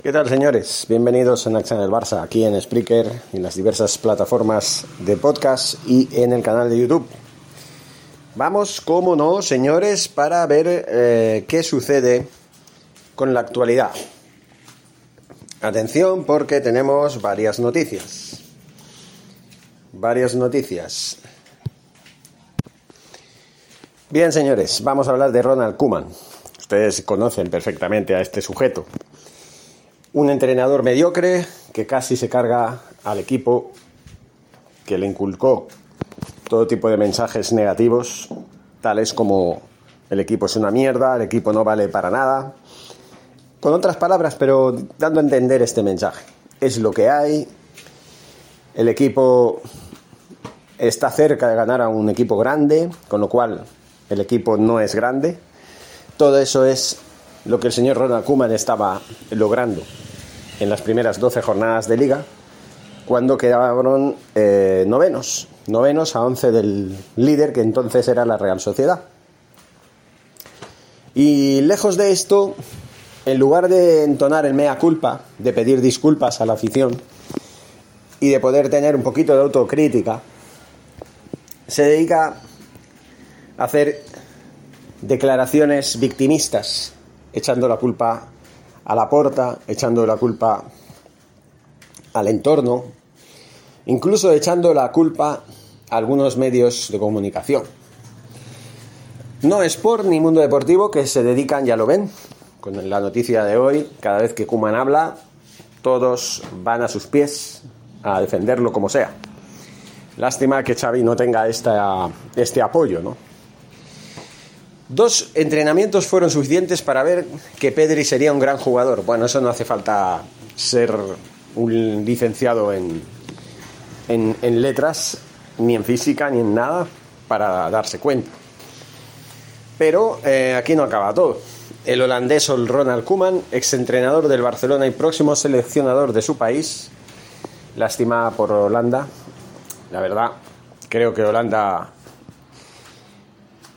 ¿Qué tal, señores? Bienvenidos en Acción del Barça, aquí en Spreaker, en las diversas plataformas de podcast y en el canal de YouTube. Vamos, como no, señores, para ver eh, qué sucede con la actualidad. Atención porque tenemos varias noticias. Varias noticias. Bien, señores, vamos a hablar de Ronald Kuman. Ustedes conocen perfectamente a este sujeto un entrenador mediocre que casi se carga al equipo, que le inculcó todo tipo de mensajes negativos, tales como el equipo es una mierda, el equipo no vale para nada. Con otras palabras, pero dando a entender este mensaje. Es lo que hay, el equipo está cerca de ganar a un equipo grande, con lo cual el equipo no es grande. Todo eso es lo que el señor Ronald Koeman estaba logrando en las primeras 12 jornadas de liga, cuando quedaron eh, novenos, novenos a 11 del líder, que entonces era la Real Sociedad. Y lejos de esto, en lugar de entonar el mea culpa, de pedir disculpas a la afición y de poder tener un poquito de autocrítica, se dedica a hacer declaraciones victimistas echando la culpa a la porta, echando la culpa al entorno, incluso echando la culpa a algunos medios de comunicación. No Sport ni Mundo Deportivo que se dedican, ya lo ven, con la noticia de hoy, cada vez que Kuman habla, todos van a sus pies a defenderlo como sea. Lástima que Xavi no tenga esta, este apoyo, ¿no? Dos entrenamientos fueron suficientes para ver que Pedri sería un gran jugador. Bueno, eso no hace falta ser un licenciado en, en, letras, ni en física, ni en nada, para darse cuenta. Pero eh, aquí no acaba todo. El holandés Ronald Koeman, exentrenador del Barcelona y próximo seleccionador de su país, lástima por Holanda. La verdad, creo que Holanda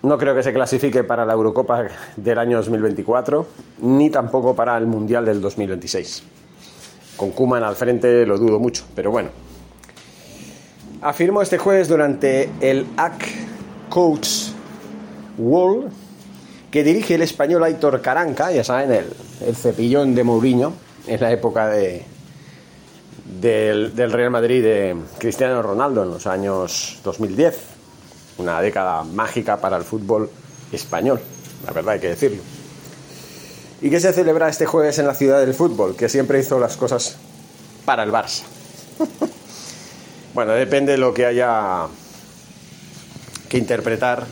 no creo que se clasifique para la Eurocopa del año 2024, ni tampoco para el Mundial del 2026. Con Kuman al frente lo dudo mucho, pero bueno. Afirmó este jueves durante el AC Coach World que dirige el español Aitor Caranca, ya saben, el, cepillón de Mourinho en la época de, del, del Real Madrid de Cristiano Ronaldo en los años 2010 una década mágica para el fútbol español, la verdad hay que decirlo. ¿Y qué se celebra este jueves en la ciudad del fútbol? Que siempre hizo las cosas para el Barça. bueno, depende de lo que haya que interpretar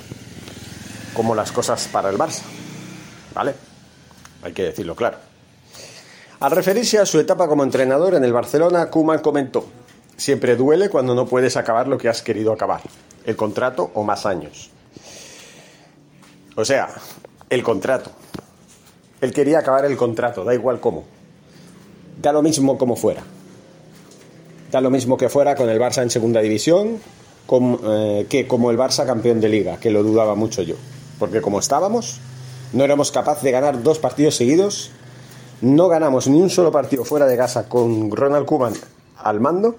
como las cosas para el Barça. ¿Vale? Hay que decirlo claro. Al referirse a su etapa como entrenador en el Barcelona, Koeman comentó: Siempre duele cuando no puedes acabar lo que has querido acabar el contrato o más años. O sea, el contrato. Él quería acabar el contrato, da igual cómo. Da lo mismo como fuera. Da lo mismo que fuera con el Barça en segunda división eh, que como el Barça campeón de liga, que lo dudaba mucho yo. Porque como estábamos, no éramos capaces de ganar dos partidos seguidos, no ganamos ni un solo partido fuera de casa con Ronald Koeman al mando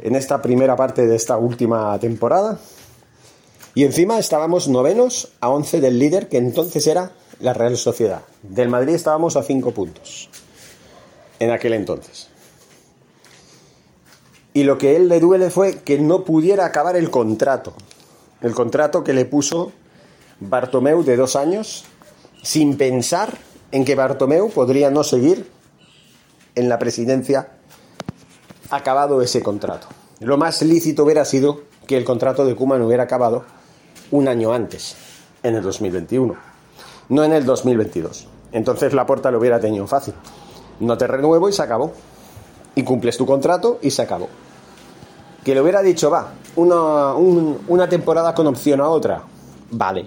en esta primera parte de esta última temporada. Y encima estábamos novenos a 11 del líder, que entonces era la Real Sociedad. Del Madrid estábamos a 5 puntos en aquel entonces. Y lo que él le duele fue que no pudiera acabar el contrato. El contrato que le puso Bartomeu de dos años, sin pensar en que Bartomeu podría no seguir en la presidencia acabado ese contrato. Lo más lícito hubiera sido que el contrato de Kuman hubiera acabado un año antes, en el 2021, no en el 2022. Entonces la puerta lo hubiera tenido fácil. No te renuevo y se acabó. Y cumples tu contrato y se acabó. Que le hubiera dicho, va, una, una temporada con opción a otra. Vale.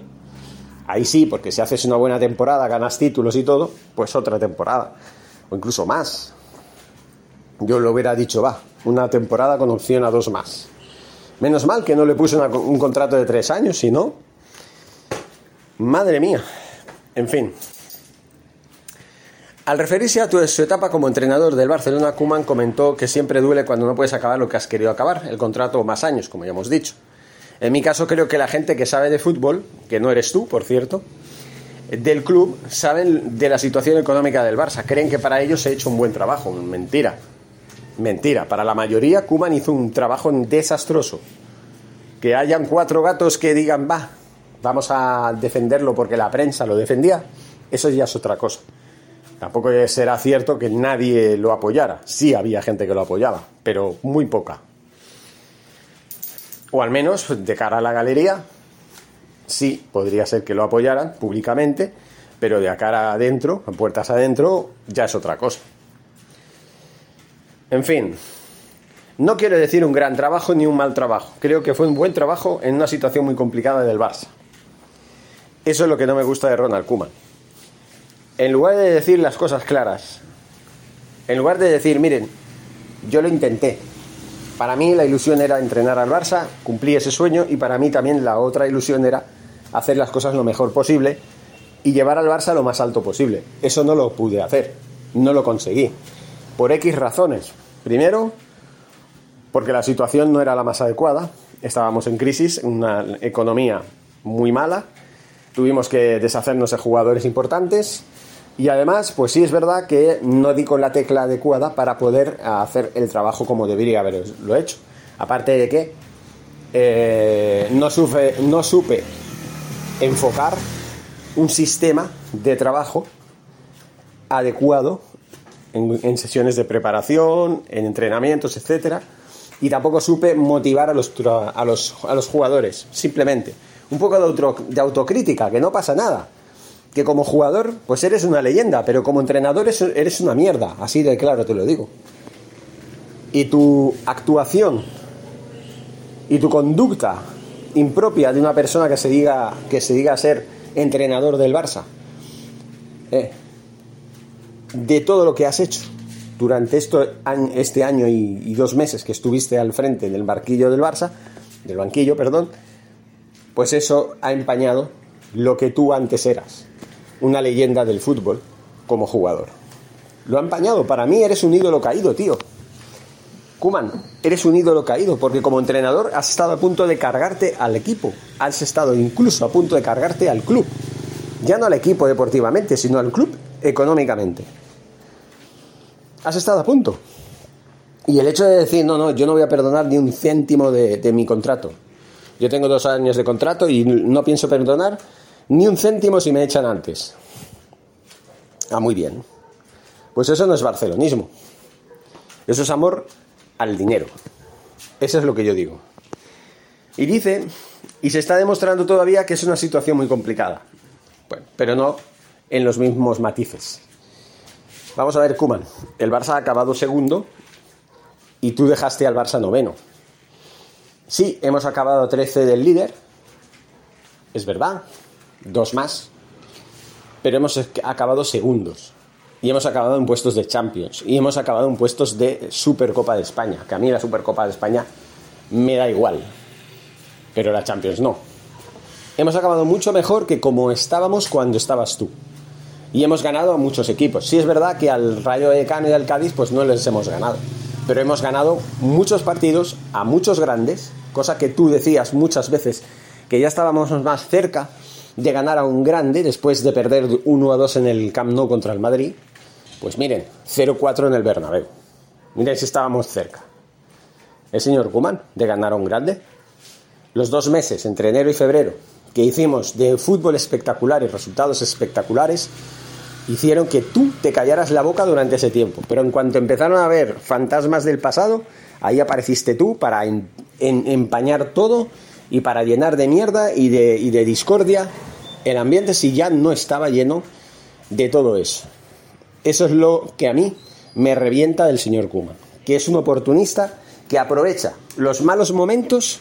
Ahí sí, porque si haces una buena temporada, ganas títulos y todo, pues otra temporada. O incluso más. Yo le hubiera dicho, va, una temporada con opción a dos más. Menos mal que no le puse un contrato de tres años, si no. Madre mía. En fin. Al referirse a tu, su etapa como entrenador del Barcelona, Kuman comentó que siempre duele cuando no puedes acabar lo que has querido acabar, el contrato más años, como ya hemos dicho. En mi caso creo que la gente que sabe de fútbol, que no eres tú, por cierto, del club, saben de la situación económica del Barça. Creen que para ellos se ha hecho un buen trabajo. Mentira. Mentira. Para la mayoría, Kuman hizo un trabajo desastroso. Que hayan cuatro gatos que digan, va, vamos a defenderlo porque la prensa lo defendía, eso ya es otra cosa. Tampoco será cierto que nadie lo apoyara. Sí había gente que lo apoyaba, pero muy poca. O al menos de cara a la galería, sí podría ser que lo apoyaran públicamente, pero de cara adentro, a puertas adentro, ya es otra cosa. En fin, no quiero decir un gran trabajo ni un mal trabajo. Creo que fue un buen trabajo en una situación muy complicada del Barça. Eso es lo que no me gusta de Ronald Koeman en lugar de decir las cosas claras, en lugar de decir, miren, yo lo intenté. Para mí la ilusión era entrenar al Barça, cumplí ese sueño y para mí también la otra ilusión era hacer las cosas lo mejor posible y llevar al Barça lo más alto posible. Eso no lo pude hacer, no lo conseguí. Por X razones. Primero, porque la situación no era la más adecuada, estábamos en crisis, una economía muy mala, tuvimos que deshacernos de jugadores importantes. Y además, pues sí es verdad que no di con la tecla adecuada para poder hacer el trabajo como debería haberlo hecho. Aparte de que eh, no, no supe enfocar un sistema de trabajo adecuado en, sesiones de preparación, en entrenamientos, etcétera, y tampoco supe motivar a los, a los, a los jugadores, simplemente. Un poco de, de autocrítica, que no pasa nada que como jugador, pues eres una leyenda, pero como entrenador eres una mierda, así de claro te lo digo. Y tu actuación y tu conducta impropia de una persona que se diga que se diga ser entrenador del Barça, eh, de todo lo que has hecho durante esto, este año y, dos meses que estuviste al frente del barquillo del Barça, del banquillo, perdón, pues eso ha empañado lo que tú antes eras una leyenda del fútbol como jugador. Lo ha empañado. Para mí eres un ídolo caído, tío. Kuman, eres un ídolo caído porque como entrenador has estado a punto de cargarte al equipo. Has estado incluso a punto de cargarte al club. Ya no al equipo deportivamente, sino al club económicamente. Has estado a punto. Y el hecho de decir, no, no, yo no voy a perdonar ni un céntimo de, mi contrato. Yo tengo dos años de contrato y no pienso perdonar ni un céntimo si me echan antes. Ah, muy bien. Pues eso no es barcelonismo. Eso es amor al dinero. Eso es lo que yo digo. Y dice, y se está demostrando todavía que es una situación muy complicada. Bueno, pero no en los mismos matices. Vamos a ver, Kuman. El Barça ha acabado segundo y tú dejaste al Barça noveno. Sí, hemos acabado 13 del líder. Es verdad dos más, pero hemos acabado segundos. Y hemos acabado en puestos de Champions. Y hemos acabado en puestos de Supercopa de España. Que a mí la Supercopa de España me da igual. Pero la Champions no. Hemos acabado mucho mejor que como estábamos cuando estabas tú. Y hemos ganado a muchos equipos. Sí es verdad que al Rayo de Cano y al Cádiz pues no les hemos ganado. Pero hemos ganado muchos partidos a muchos grandes. Cosa que tú decías muchas veces que ya estábamos más cerca de ganar a un grande después de perder 1 a 2 en el Camp Nou contra el Madrid. Pues miren, 0-4 en el Bernabéu. Miren si estábamos cerca. El señor Kuman de ganar a un grande. Los dos meses, entre enero y febrero, que hicimos de fútbol espectacular y resultados espectaculares, hicieron que tú te callaras la boca durante ese tiempo. Pero en cuanto empezaron a ver fantasmas del pasado, ahí apareciste tú para empañar todo y para llenar de mierda y de, y de discordia el ambiente si ya no estaba lleno de todo eso. Eso es lo que a mí me revienta del señor Kuma, que es un oportunista que aprovecha los malos momentos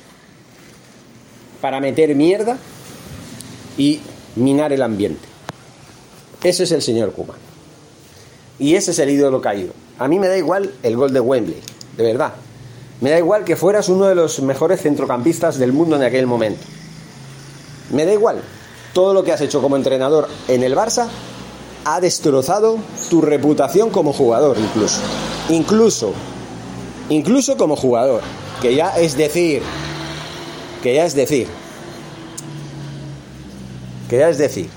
para meter mierda y minar el ambiente. Ese es el señor Kuma. Y ese es el ídolo caído. A mí me da igual el gol de Wembley, de verdad. Me da igual que fueras uno de los mejores centrocampistas del mundo en aquel momento. Me da igual. Todo lo que has hecho como entrenador en el Barça ha destrozado tu reputación como jugador incluso. Incluso. Incluso como jugador. Que ya es decir. Que ya es decir. Que ya es decir.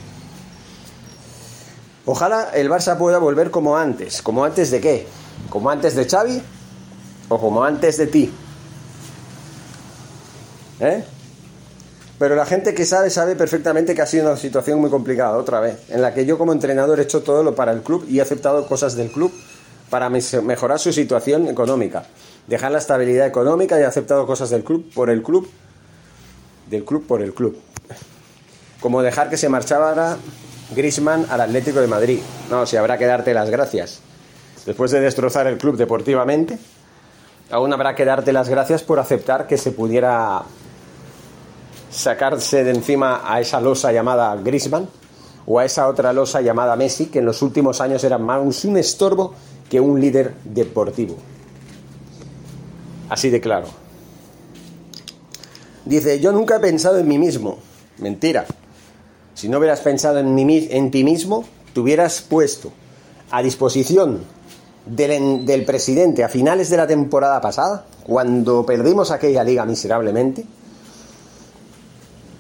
Ojalá el Barça pueda volver como antes. ¿Como antes de qué? ¿Como antes de Xavi? ¿O como antes de ti? ¿Eh? Pero la gente que sabe, sabe perfectamente que ha sido una situación muy complicada, otra vez, en la que yo como entrenador he hecho todo lo para el club y he aceptado cosas del club para mejorar su situación económica, dejar la estabilidad económica y he aceptado cosas del club por el club, del club por el club. Como dejar que se marchara Grisman al Atlético de Madrid. No, si habrá que darte las gracias. Después de destrozar el club deportivamente, aún habrá que darte las gracias por aceptar que se pudiera sacarse de encima a esa losa llamada Grisman o a esa otra losa llamada Messi, que en los últimos años era más un estorbo que un líder deportivo. Así de claro. Dice, yo nunca he pensado en mí mismo. Mentira. Si no hubieras pensado en, en ti mismo, te hubieras puesto a disposición del, del presidente a finales de la temporada pasada, cuando perdimos aquella liga miserablemente,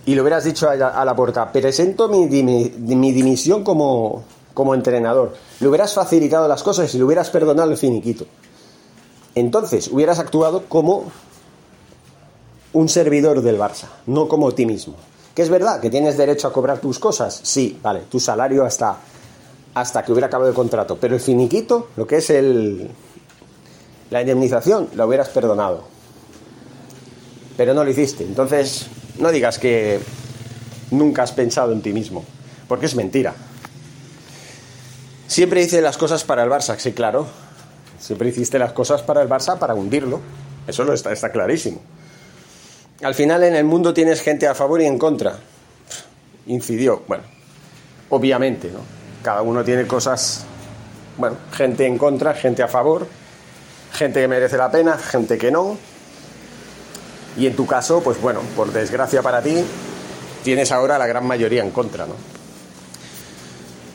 y le hubieras dicho a la, puerta, presento mi, mi, dimisión como, como entrenador, le hubieras facilitado las cosas y le hubieras perdonado el finiquito. Entonces hubieras actuado como un servidor del Barça, no como ti mismo. Que es verdad que tienes derecho a cobrar tus cosas, sí, vale, tu salario hasta, hasta que hubiera acabado el contrato, pero el finiquito, lo que es el, la indemnización, la hubieras perdonado. Pero no lo hiciste. Entonces, no digas que nunca has pensado en ti mismo, porque es mentira. Siempre hice las cosas para el Barça, sí, claro. Siempre hiciste las cosas para el Barça para hundirlo. Eso lo está, está clarísimo. Al final en el mundo tienes gente a favor y en contra. Incidió, bueno, obviamente, ¿no? Cada uno tiene cosas, bueno, gente en contra, gente a favor, gente que merece la pena, gente que no y en tu caso, pues bueno, por desgracia para ti, tienes ahora la gran mayoría en contra, ¿no?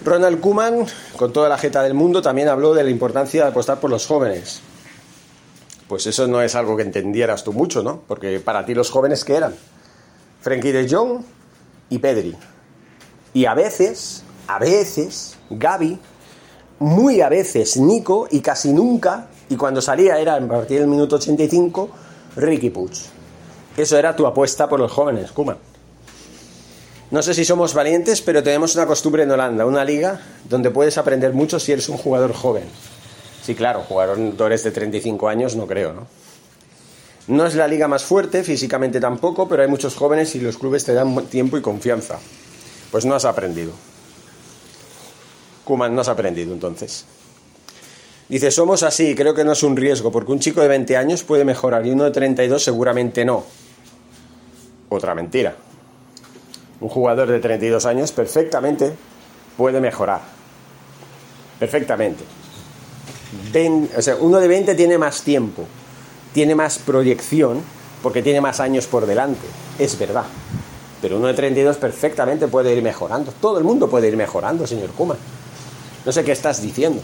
Ronald Kuman, con toda la jeta del mundo, también habló de la importancia de apostar por los jóvenes. Pues eso no es algo que entendieras tú mucho, ¿no? Porque para ti los jóvenes, ¿qué eran? Frenkie de Jong y Pedri. Y a veces, a veces, Gaby, muy a veces Nico y casi nunca, y cuando salía era a partir del minuto 85, Ricky Puig. Eso era tu apuesta por los jóvenes, Kuma. No sé si somos valientes, pero tenemos una costumbre en Holanda, una liga donde puedes aprender mucho si eres un jugador joven. Sí, claro, jugadores de 35 años no creo, ¿no? No es la liga más fuerte, físicamente tampoco, pero hay muchos jóvenes y los clubes te dan tiempo y confianza. Pues no has aprendido. Kuman, no has aprendido entonces. Dice, somos así, creo que no es un riesgo, porque un chico de 20 años puede mejorar y uno de 32 seguramente no. Otra mentira. Un jugador de 32 años perfectamente puede mejorar. Perfectamente. O sea, uno de 20 tiene más tiempo, tiene más proyección, porque tiene más años por delante. Es verdad. Pero uno de 32 perfectamente puede ir mejorando. Todo el mundo puede ir mejorando, señor Kuma. No sé qué estás diciendo.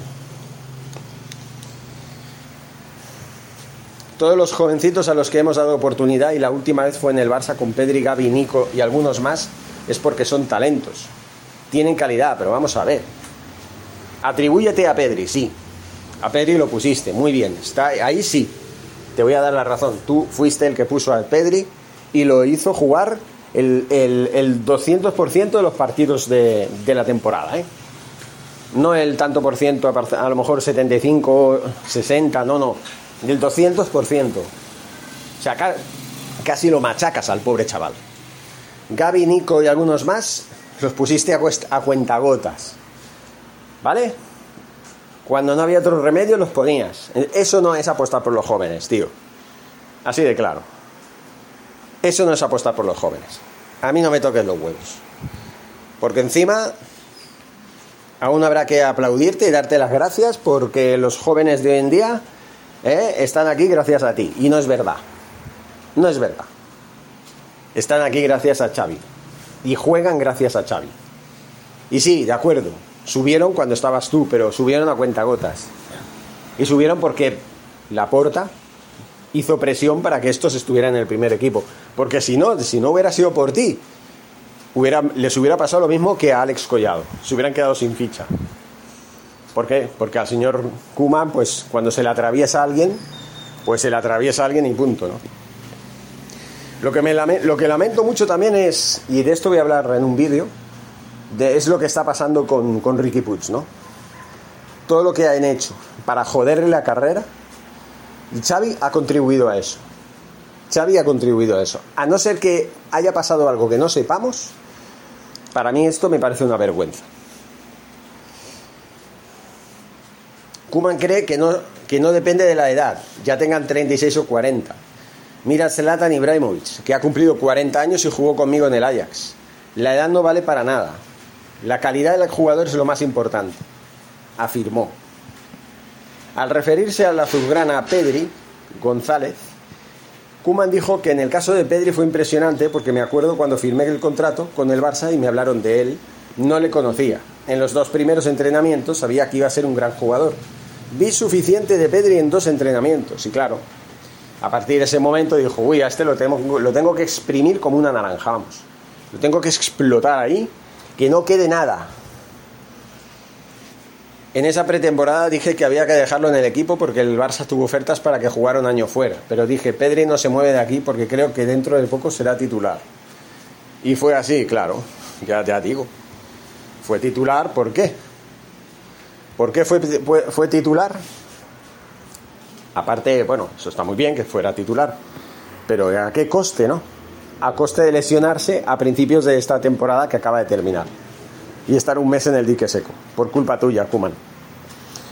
Todos los jovencitos a los que hemos dado oportunidad, y la última vez fue en el Barça con Pedri, Gaby, Nico y algunos más, es porque son talentos. Tienen calidad, pero vamos a ver. Atribúyete a Pedri, sí. A Pedri lo pusiste, muy bien. Está ahí sí. Te voy a dar la razón. Tú fuiste el que puso a Pedri y lo hizo jugar el, el, 200% de los partidos de, de la temporada. ¿eh? No el tanto por ciento, a lo mejor 75, 60, no, no, del 200%. O sea, casi lo machacas al pobre chaval. Gaby, Nico y algunos más los pusiste a, a cuentagotas. ¿Vale? Cuando no había otro remedio los ponías. Eso no es apostar por los jóvenes, tío. Así de claro. Eso no es apostar por los jóvenes. A mí no me toques los huevos. Porque encima aún habrá que aplaudirte y darte las gracias porque los jóvenes de hoy en día eh, están aquí gracias a ti. Y no es verdad. No es verdad. Están aquí gracias a Xavi. Y juegan gracias a Xavi. Y sí, de acuerdo. Subieron cuando estabas tú, pero subieron a cuentagotas. Y subieron porque la porta hizo presión para que estos estuvieran en el primer equipo. Porque si no, si no hubiera sido por ti, hubiera, les hubiera pasado lo mismo que a Alex Collado. Se hubieran quedado sin ficha. ¿Por qué? Porque al señor Kuman, pues cuando se le atraviesa a alguien, pues se le atraviesa a alguien y punto, ¿no? Lo que, me lo que lamento mucho también es, y de esto voy a hablar en un vídeo, es lo que está pasando con, con Ricky Puig, ¿no? Todo lo que han hecho para joderle la carrera, y Xavi ha contribuido a eso. Xavi ha contribuido a eso. A no ser que haya pasado algo que no sepamos, para mí esto me parece una vergüenza. Kuman cree que no, que no depende de la edad, ya tengan 36 o 40. Mira Zlatan Ibrahimovic, que ha cumplido 40 años y jugó conmigo en el Ajax. La edad no vale para nada. La calidad del jugador es lo más importante, afirmó. Al referirse a la azulgrana Pedri González, Kuman dijo que en el caso de Pedri fue impresionante porque me acuerdo cuando firmé el contrato con el Barça y me hablaron de él, no le conocía. En los dos primeros entrenamientos sabía que iba a ser un gran jugador. Vi suficiente de Pedri en dos entrenamientos y claro, a partir de ese momento dijo, uy, a este lo tengo, lo tengo que exprimir como una naranja, vamos. Lo tengo que explotar ahí, que no quede nada. En esa pretemporada dije que había que dejarlo en el equipo porque el Barça tuvo ofertas para que jugara un año fuera. Pero dije, Pedri no se mueve de aquí porque creo que dentro de poco será titular. Y fue así, claro. Ya, ya digo. Fue titular, ¿por qué? ¿Por qué fue, fue, titular? Aparte, bueno, eso está muy bien que fuera titular. Pero ¿a qué coste, no? A coste de lesionarse a principios de esta temporada que acaba de terminar y estar un mes en el dique seco, por culpa tuya, Kuman.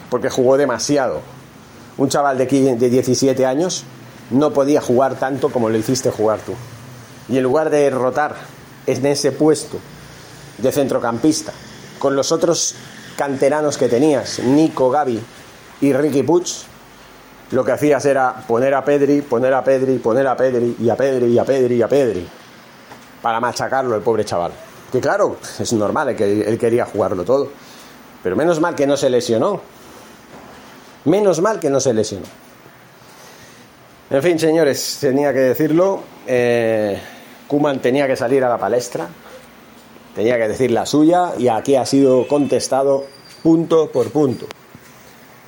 Porque jugó demasiado. Un chaval de, de 17 años no podía jugar tanto como lo hiciste jugar tú. Y en lugar de rotar en ese puesto de centrocampista, con los otros canteranos que tenías, Nico, Gaby y Ricky Puig, lo que hacías era poner a Pedri, poner a Pedri, poner a Pedri y a Pedri y a Pedri y a Pedri para machacarlo el pobre chaval. Que claro, es normal, que él quería jugarlo todo. Pero menos mal que no se lesionó. Menos mal que no se lesionó. En fin, señores, tenía que decirlo. Eh, Kuman tenía que salir a la palestra. Tenía que decir la suya y aquí ha sido contestado punto por punto.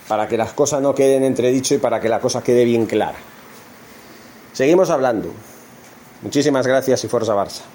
Para que las cosas no queden entredicho y para que la cosa quede bien clara. Seguimos hablando. Muchísimas gracias y Forza Barça.